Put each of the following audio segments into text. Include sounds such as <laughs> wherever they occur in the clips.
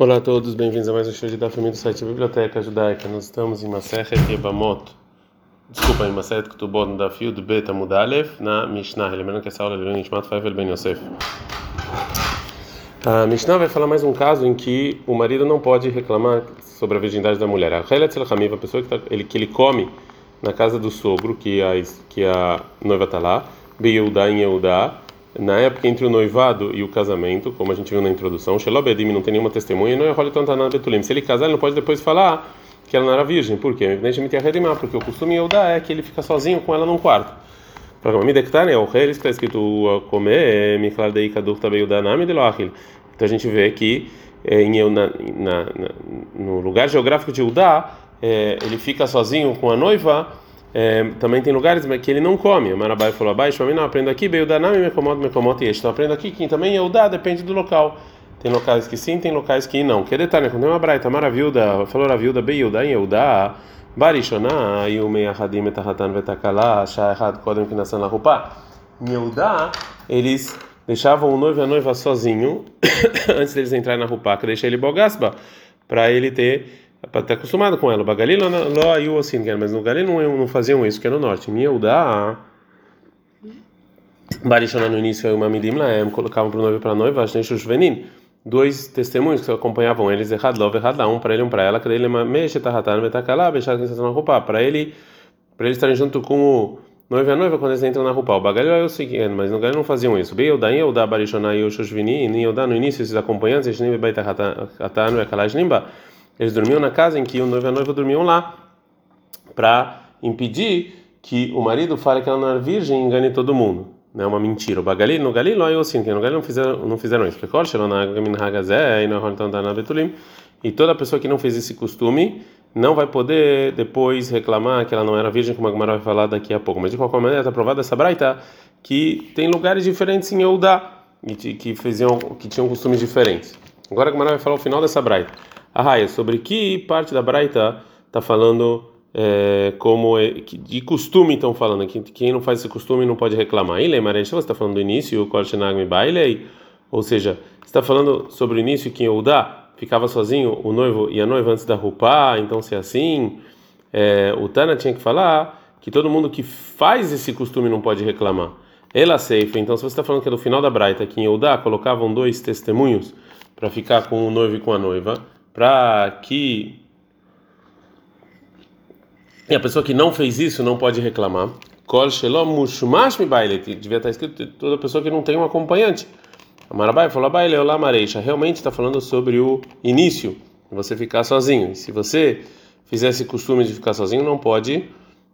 Olá a todos, bem-vindos a mais um show de da família do site Biblioteca Judaica. Nós estamos em Maserhet Yebamot, desculpa, em Maserhet Ketubot da Fio Beta Mudalev, na Mishnah. Lembrando que essa aula é de Nishmat Faivel Ben Yosef. A Mishnah vai falar mais um caso em que o marido não pode reclamar sobre a virgindade da mulher. A Helet Hamiva, a pessoa que, tá, ele, que ele come na casa do sogro, que a, que a noiva está lá, Beyeudá em Yeudá, na época entre o noivado e o casamento, como a gente viu na introdução, Shelobedim não tem nenhuma testemunha, não é Betulim. Se ele casar, ele não pode depois falar que ela não era virgem. Por quê? Porque o costume Eudá é que ele fica sozinho com ela num quarto. está escrito comer, de Loachil. Então a gente vê que é, em, na, na, no lugar geográfico de Udá, é, ele fica sozinho com a noiva é, também tem lugares que ele não come. Marabai falou abaixo, mim não aprendo aqui, Beudanami me incomoda, me incomoda e este. Então aprendo aqui que também Eudá depende do local. Tem locais que sim, tem locais que não. Que detalhe, quando tem uma braita maravilha, falou a viúda, Beuda em Eudá, Barishona, o Meahadim etahatan vetakala, Shahad kodem kinasan lahupa. Em Eudá, eles deixavam o noivo e a noiva sozinho <coughs> antes deles entrarem na rupa, que deixa ele bogasba, para ele ter para estar acostumado com ela. O Bagalil não aí assim, mas no Galil não, não faziam isso, que é no norte. Miudá, Barishona no início é uma midim colocavam para o noivo e para a noiva, as venin, dois testemunhos que acompanhavam eles, errado, love, errado, um para ele, um para ela, que ele mexe, tahatan, betakalá, bechar que na roupa, para ele, para eles estarem junto com o noivo e a noiva quando eles entram na roupa. O Bagalil é o seguinte, mas no Galil não faziam isso. Beudá, Yeudá, Barishona e Oshushvini, Yeudá no início, esses acompanhantes, Eshnim, Beitahatan, Bekalashnimba, eles dormiam na casa em que o noivo e a noiva dormiam lá, para impedir que o marido fale que ela não era virgem e engane todo mundo. Não é uma mentira. O Bagali, no Galilo, eu assim, que no Galilo não fizeram, não fizeram isso. E toda pessoa que não fez esse costume não vai poder depois reclamar que ela não era virgem, como a Gemara vai falar daqui a pouco. Mas de qualquer maneira, está provada essa braita que tem lugares diferentes em Eudá, que, faziam, que tinham costumes diferentes. Agora a Gemara vai falar o final dessa braita. A raia, sobre que parte da Braita está falando é, como é, de costume estão falando que quem não faz esse costume não pode reclamar. Ilei Maresh, você está falando do início, Korchenagmi Bailei, ou seja, está falando sobre o início que Eudá ficava sozinho, o noivo e a noiva antes da Rupá, então se é assim, é, o Tana tinha que falar que todo mundo que faz esse costume não pode reclamar. Ela seifa, então se você está falando que é do final da Braita, que em Eudá colocavam dois testemunhos para ficar com o noivo e com a noiva, para que e a pessoa que não fez isso não pode reclamar. Kol mushmash mi baile, devia estar escrito toda pessoa que não tem um acompanhante. A Marabai falou, baile olá mareisha, realmente está falando sobre o início, você ficar sozinho. E se você fizer esse costume de ficar sozinho, não pode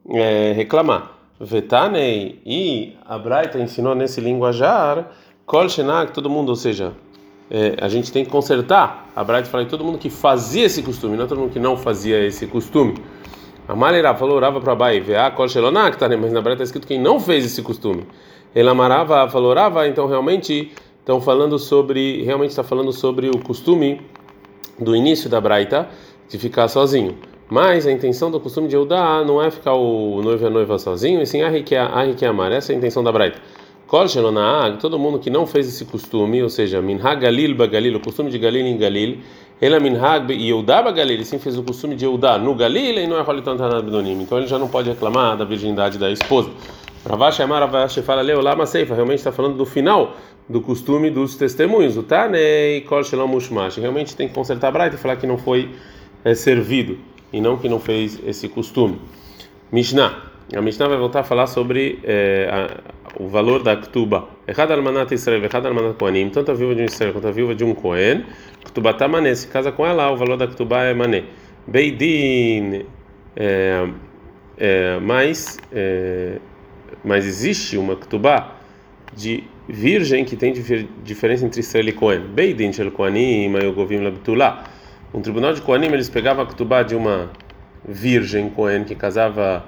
é, reclamar. Vetanei e a Braita ensinou nesse linguajar, kol shenak, todo mundo, ou seja, é, a gente tem que consertar. A Braita fala que todo mundo que fazia esse costume, não todo mundo que não fazia esse costume. A Malera falou, orava para Bai, vea kol shelonak, tá, mas na Braita está escrito quem não fez esse costume. Ele amarava, falou, orava, então realmente estão falando sobre, realmente está falando sobre o costume do início da Braita de ficar sozinho. Mas a intenção do costume de Eudá não é ficar o noivo e a noiva sozinho, e sim a amar. Essa é a intenção da Braita. Kol todo mundo que não fez esse costume, ou seja, Minhag Galil Bagalil, o costume de Galil em Galil, ela Minhag Yehudá Bagalil, sim fez o costume de Yehudá no Galil e não é Holitan Bedonim. Então ele já não pode reclamar da virgindade da esposa. Ravash Amar Ravash fala Leolama Seifa, realmente está falando do final do costume dos testemunhos, o Tanei Kol Shelom Mushmash. Realmente tem que consertar a e falar que não foi é, servido e não que não fez esse costume. Mishnah. A Mishnah vai voltar a falar sobre é, o valor da Ktuba. Errad almanat Israel, errad almanat Kohanim, tanto a viúva de um Israel quanto a viúva de um Kohen, Ktuba tá mané, se casa com ela, o valor da Ktuba é mané. Beidin, é, é, mas, é, mas existe uma Ktuba de virgem que tem diferença entre Israel e Kohen. Beidin shel Kohanim, Mayogovim labtulá. Um tribunal de Kohanim, eles pegavam a Ktuba de uma virgem Kohen que casava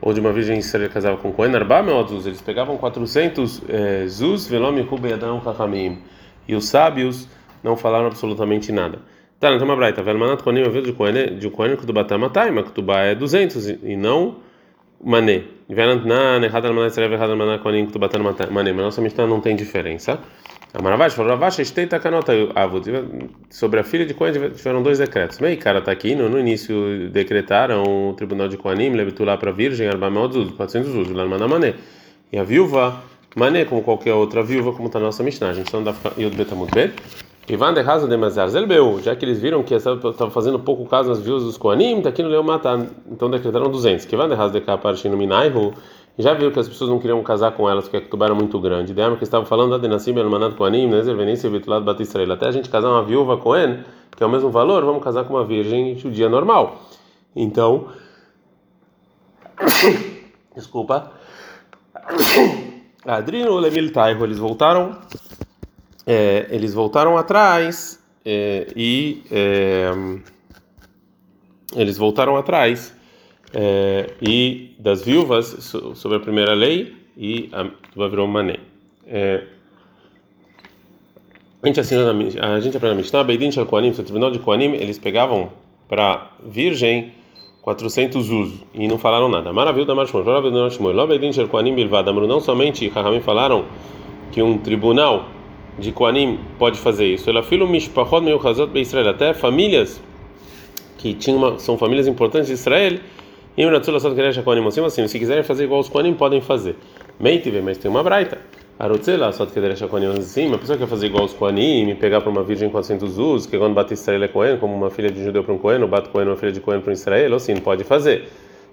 ou de uma virgem israelita casava com Cohen Arba Meotzuz, eles pegavam 400 é, Zuz, Velom, Rube, Adão, Chachamim. E os sábios não falaram absolutamente nada. Tá, tem uma braita. Velmanat Kohanim, a de Cohen, de Cohen, Kutubá Tamatai, mas Kutubá é 200 e não mané. Mané. Mas nossa Mishnah não tem diferença. A Maravash falou, Ravash, Esteita Kanota Avud. Sobre a filha de Cohen tiveram dois decretos. Meio cara está aqui, no, no início decretaram o tribunal de Koanim, lá para a virgem, Arbamel Zuz, 400 Zuz, Lanmaná Mané. E a viúva, Mané, como qualquer outra viúva, como está na nossa Mishnah. A gente não dá Yud Betamut Bet. Ivan de Raza de Mazar Zelbeu, já que eles viram que estava fazendo pouco caso nas viúvas dos Koanim, aqui no Leo Matar, então decretaram 200. Que Ivan de Raza de Kaparshino Minaihu, já viu que as pessoas não queriam casar com elas porque a Ketubá era muito grande. Dema que estava falando da Denassim Elmanat Koanim, Nezer Venícia Vitulado Batisrael. Até a gente casar uma viúva Cohen, que é o mesmo valor, vamos casar com uma virgem judia normal. Então. <coughs> Desculpa. <coughs> Adrino Lemil Taiho, eles voltaram é, eles voltaram atrás é, e é, eles voltaram atrás é, e das viúvas sobre a primeira lei e a virou mané. A gente assina a gente aprende na Mishnah, Beidin Shal Koanim, o tribunal de Koanim, eles pegavam para virgem 400 usos e não falaram nada. Maravilha da Marshmor, maravilha da Marshmor. Lá Beidin Shal Koanim não somente Rahamim falaram que um tribunal de Koanim pode fazer isso. Ela filho mishpachot meuchazot be Israel, até famílias que tinham uma, são famílias importantes de Israel. E assim, se quiserem fazer igual os Koanim, podem fazer. Meitive, mas tem uma braita. Arutzela, só que assim, uma pessoa que quer fazer igual os Koanim, pegar para uma virgem 400 usos, que quando bate Israel é Kohen, como uma filha de judeu para um Kohen, ou bate Kohen uma filha de Kohen para um Israel, assim, pode fazer.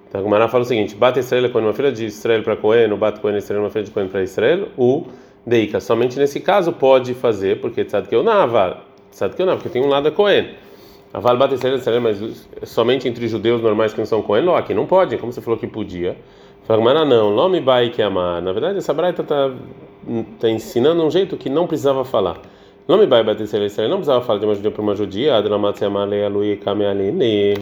Então a Gumara fala o seguinte: bate Israel é Kohen uma filha de Israel para Kohen, ou bate Kohen Israel uma filha de Kohen para Israel, o Deika, somente nesse caso pode fazer, porque sabe que eu não, sabe que eu não, porque tem um lado a Cohen. Aval bate mas somente entre judeus normais que não são Cohen, aqui não pode, como você falou que podia. Fala, não, nome bai que amar. Na verdade, essa braita está tá ensinando um jeito que não precisava falar. Nome bai bate não precisava falar de uma judia para uma judia,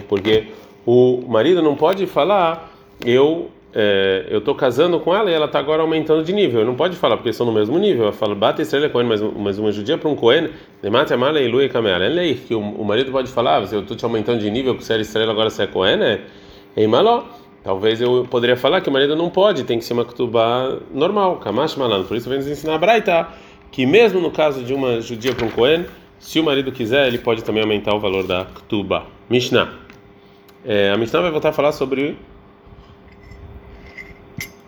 porque o marido não pode falar, eu é, eu estou casando com ela e ela está agora aumentando de nível. Eu não pode falar porque estão no mesmo nível. Ela fala, bate estrela Cohen, mas, mas uma judia para um Cohen, demate a mala e camela. É que o, o marido pode falar, ah, eu estou te aumentando de nível, que você era estrela, agora você é Cohen, né? Em maló. Talvez eu poderia falar que o marido não pode, tem que ser uma ketubá normal, kamash malan. Por isso vem nos ensinar a Braita que mesmo no caso de uma judia para um Cohen, se o marido quiser, ele pode também aumentar o valor da ketubá. Mishnah. É, a Mishnah vai voltar a falar sobre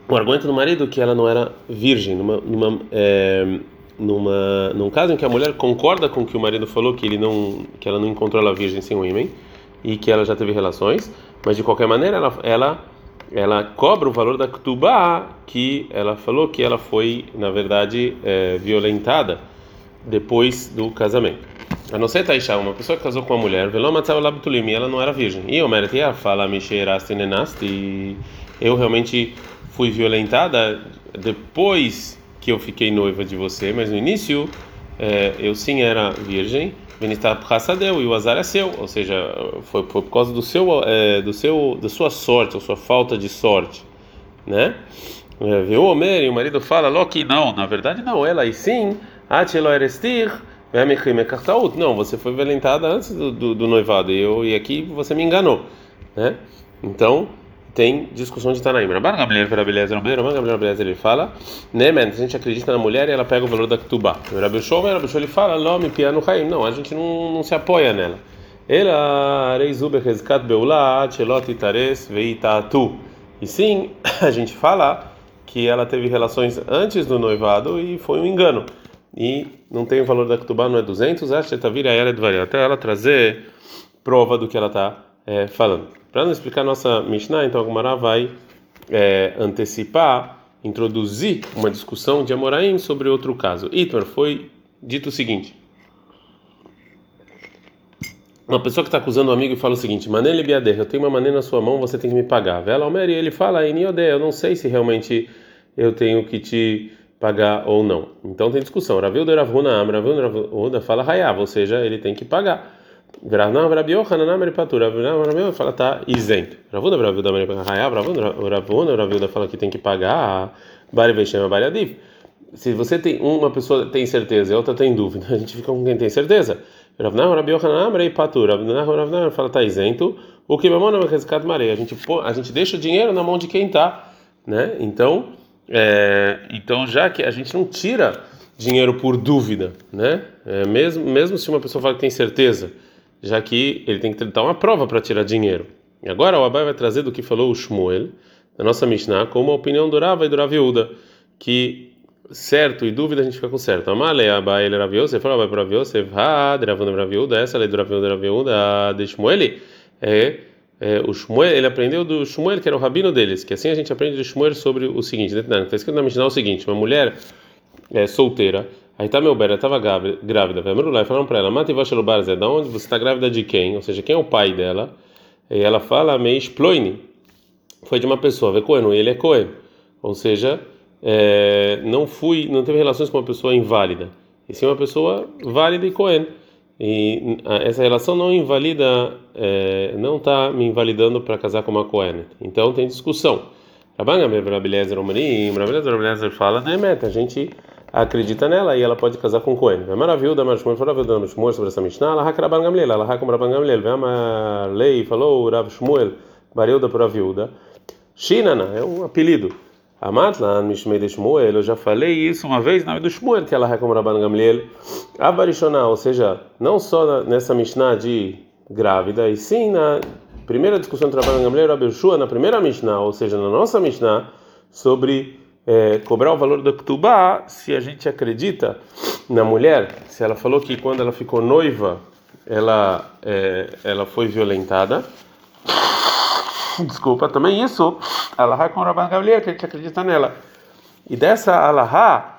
o argumento do marido que ela não era virgem, numa, numa, é, numa, num caso em que a mulher concorda com o que o marido falou, que, ele não, que ela não encontrou ela virgem sem o ímã e que ela já teve relações, mas de qualquer maneira ela, ela, ela cobra o valor da Ktubá, que ela falou que ela foi, na verdade, é, violentada depois do casamento. A não ser Taisha, uma pessoa que casou com uma mulher, ela não era virgem. E o Meritia fala, eu realmente fui violentada depois que eu fiquei noiva de você, mas no início é, eu sim era virgem. deu e o azar é seu, ou seja, foi, foi por causa do seu, é, do seu, da sua sorte, ou sua falta de sorte, né? É, Viu o Homer e o marido fala, Loki, não, na verdade não, ela e sim, Erestir, não, você foi violentada antes do, do, do noivado e, eu, e aqui você me enganou, né? Então tem discussão de Tanaim. Rabban Gamliel para meio, Rabban Gamliel beleza ele fala, né, man, a gente acredita na mulher e ela pega o valor da Ketubá. O Rabi Shov, Rabi Shov ele fala, Lome piano Chaim, não, a gente não, não se apoia nela. Ela reizuber rezkat beulá, chelot itares veitatu. E sim, <laughs> a gente fala que ela teve relações antes do noivado e foi um engano. E não tem o valor da Ketubá, não é 200, acha que vira ela de até ela trazer prova do que ela está é, falando. Para nos explicar nossa Mishnah, então a Gumara vai é, antecipar, introduzir uma discussão de Amoraim sobre outro caso. Itmar foi dito o seguinte: uma pessoa que está acusando um amigo e fala o seguinte: Manele biader, eu tenho uma maneira na sua mão, você tem que me pagar. Vela Omer, e ele fala: Iniode, eu não sei se realmente eu tenho que te pagar ou não. Então tem discussão. Ravilda Ravuna Am, Ravilda fala Hayav, ou seja, ele tem que pagar. Não, Rabi Yohanan Amari Patur. Rabi fala tá isento. Ravuna, Ravilda Amari Hayav, Ravuna, Ravilda fala que tem que pagar. Bari Veshema Bari Adif. Se você tem uma pessoa tem certeza e outra tem dúvida, <laughs> a gente fica com quem tem certeza. Ravnah Rabi Yohanan Amrei Patur. Ravnah Ravnah fala tá isento. O que mamona rescat marei. A gente a gente deixa o dinheiro na mão de quem tá, né? Então, é, então já que a gente não tira dinheiro por dúvida, né? É, mesmo mesmo se uma pessoa fala que tem certeza, já que ele tem que dar uma prova para tirar dinheiro. E agora o Abai vai trazer do que falou o Shmuel, da nossa Mishnah, como a opinião do Rava e do Raviuda, que certo e dúvida a gente fica com certo. Amale Abai ele Rav você falou Abai para Rav Yosef, ha, Dravuna Rav Yehuda, essa lei do Rav Yehuda, Rav Yehuda, de Shmuel, é, é, o Shmuel, ele aprendeu do Shmuel, que era o rabino deles, que assim a gente aprende do Shmuel sobre o seguinte, está escrito na Mishnah o seguinte, uma mulher é, solteira, aí tá meu bera, estava grávida, e falaram para ela, Mati Vashalubarzé, da onde você está grávida de quem? Ou seja, quem é o pai dela? E ela fala, Meish Ploini, foi de uma pessoa, vê Cohen, ele é Cohen, ou seja, é, não fui, não teve relações com uma pessoa inválida, e sim uma pessoa válida e Cohen. E essa relação não invalida, é, não está me invalidando para casar com uma Cohen. Então tem discussão. Rabban Rabelezer Omarim, Rabelezer fala, né, meta, a gente acredita nela e ela pode casar com Cohen. É maravilhoso, da Marshmuel, foi maravilhoso da sobre essa Mishnah, ela hack Rabban Gamliel, ela hack Rabban Gamliel, vem a lei, falou Rav Shmuel, Barilda para viúda. Shinana é um apelido. Amatlan, Mishmei de Shmuel, eu já falei isso uma vez na nome do Shmuel, que ela como Rabban Gamliel. Abarishonah, ou seja, não só nessa Mishnah de grávida, e sim na primeira discussão do Rabban Gamliel Rabbi Shua, na primeira Mishnah, ou seja, na nossa Mishnah, sobre é, cobrar o valor da Ktubá, se a gente acredita na mulher, se ela falou que quando ela ficou noiva, ela, é, ela foi violentada. Desculpa, também isso, Alahá com Rabban Gamliel, que a gente acredita nela. E dessa Alahá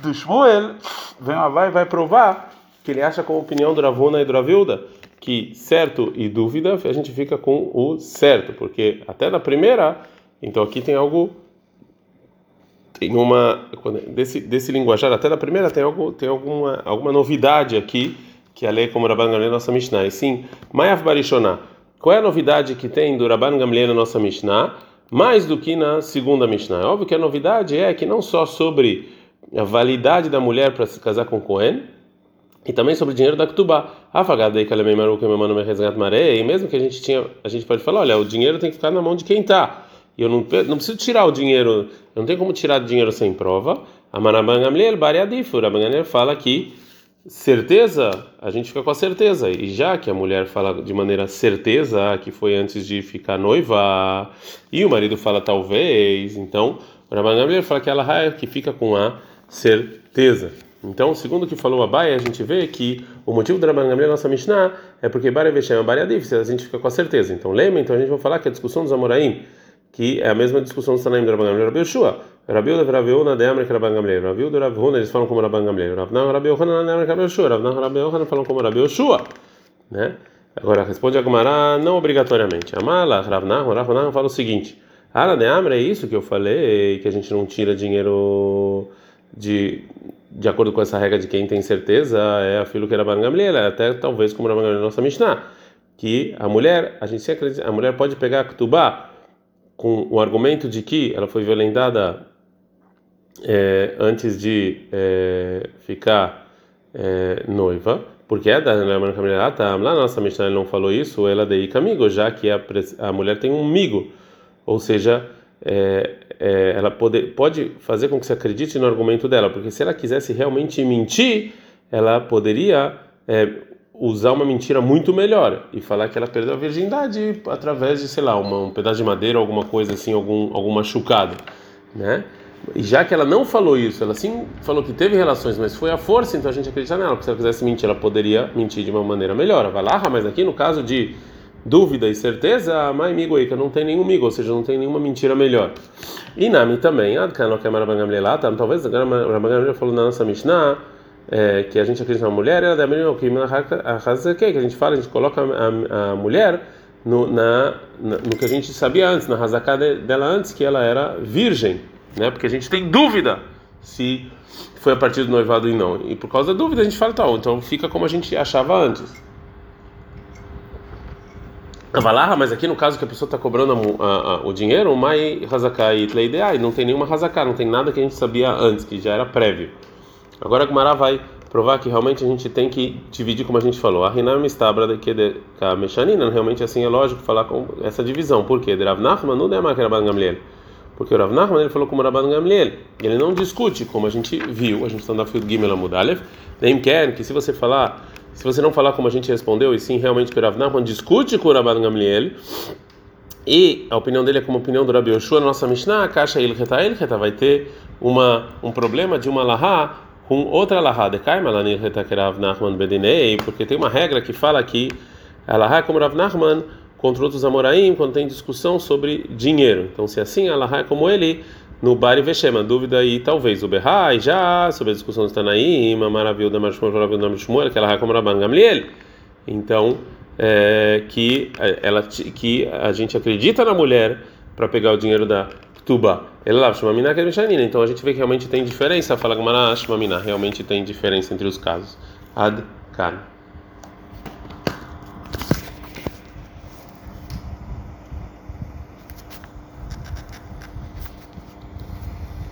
do Shmuel, vem vai vai provar que ele acha com a opinião do Ravuna e do Ravilda que certo e dúvida a gente fica com o certo, porque até na primeira, então aqui tem algo tem uma desse desse linguajar até na primeira tem algo tem alguma alguma novidade aqui que a lei como Rabban Gamliel nossa Mishnah. E sim, Mayav Barishonah qual é a novidade que tem do Rabban Gamliel na nossa Mishnah, mais do que na segunda Mishnah? É óbvio que a novidade é que não só sobre a validade da mulher para se casar com Cohen, e também sobre o dinheiro da que ela me maru que me mano me resgat maré, e mesmo que a gente tinha, a gente pode falar, olha, o dinheiro tem que ficar na mão de quem está. E eu não, não preciso tirar o dinheiro, eu não tenho como tirar dinheiro sem prova. A Manaban Gamliel, Bariadif, o Rabban Gamliel fala que certeza, a gente fica com a certeza. E já que a mulher fala de maneira certeza que foi antes de ficar noiva, e o marido fala talvez, então Rabban Gamliel fala que ela é que fica com a certeza. Então, segundo o que falou a Baia, a gente vê que o motivo do Rabban Gamliel nossa Mishnah é porque Baia Veshem Baia Div, a gente fica com a certeza. Então, lembra, então a gente vai falar que a discussão dos Amoraim, que é a mesma discussão do Sanaim do Rabban Gamliel Rabi Yeshua. Rabi Uda Rabi Una de Amrik Rabban Gamliel. Rabi Uda Rabi Una eles falam como Rabban Gamliel. Rabi Nan Rabi Yohanan de Amrik Rabi Yeshua. Rabi Nan Rabi Yohanan falam como Rabi Yeshua. Né? Agora responde a Gumara não obrigatoriamente. Amala Rabi Nan Rabi Nan fala o seguinte. Ara de Amra é isso que eu falei, que a gente não tira dinheiro de de acordo com essa regra de quem tem certeza, é a filho que era Gamliel, é até talvez como Rabban Gamliel nossa Mishnah, que a mulher, a gente acredita, a mulher pode pegar a Ktubá com o argumento de que ela foi violentada é, antes de é, ficar é, noiva, porque é da lá nossa Mishnah não falou isso, ela dei amigo, já que a, a mulher tem um migo, ou seja, é, é, ela pode, pode fazer com que você acredite no argumento dela, porque se ela quisesse realmente mentir, ela poderia é, usar uma mentira muito melhor e falar que ela perdeu a virgindade através de, sei lá, uma, um pedaço de madeira, alguma coisa assim, algum, algum machucado, né? E já que ela não falou isso, ela sim falou que teve relações, mas foi a força, então a gente acredita nela, porque se ela quisesse mentir, ela poderia mentir de uma maneira melhor. Vai lá, mas aqui no caso de dúvida e certeza, mai migo aí, que não tem nenhum migo, ou seja, não tem nenhuma mentira melhor. E Nami também, Adkan, que é Marabangamlela, talvez agora Marabangamlela falou na nossa Mishnah, é, que a gente acredita na mulher, ela deve a que a gente fala, a gente coloca a, a mulher no, na, na, no que a gente sabia antes, na Hazaká dela antes, que ela era virgem, né? Porque a gente tem dúvida se foi a partir do noivado e não. E por causa da dúvida a gente fala tal, então fica como a gente achava antes. Avalar, mas aqui no caso que a pessoa está cobrando a, a, a, o dinheiro, mai Hazaká e não tem nenhuma Hazaká, não tem nada que a gente sabia antes, que já era prévio. Agora a Gumara vai provar que realmente a gente tem que dividir como a gente falou. A Rinam de que de Kameshanina, realmente assim é lógico falar com essa divisão. Por quê? De Rav Nachman não é que Rabban Gamliel. Porque o Rav Nachman ele falou como Rabban Gamliel. Ele não discute, como a gente viu, a gente está na Field Gimel Amudalev, nem quer que se você falar, se você não falar como a gente respondeu, e sim realmente que o Rav Nachman discute com o Rabban Gamliel, e a opinião dele é como a opinião do Rabi Yoshua, nossa Mishnah, a caixa Ilcheta Ilcheta vai ter uma, um problema de uma lahá com outra lahá, de Kaima Lanilcheta Kerav Nachman Bedinei, porque tem uma regra que fala que a lahá é como Rav Nachman contra outros Amoraim quando tem discussão sobre dinheiro. Então, se assim, a lahá é como ele no Bari Veshem, dúvida aí talvez o Berrai já sobre a discussão do Tanaim, a maravilha da Marshmuel, maravilha da Shmuel, que ela é como Rabban Gamliel. Então, é, que ela que a gente acredita na mulher para pegar o dinheiro da Tuba. Ela chama mina que é Então a gente vê que realmente tem diferença. Fala que realmente tem diferença entre os casos. Ad kan.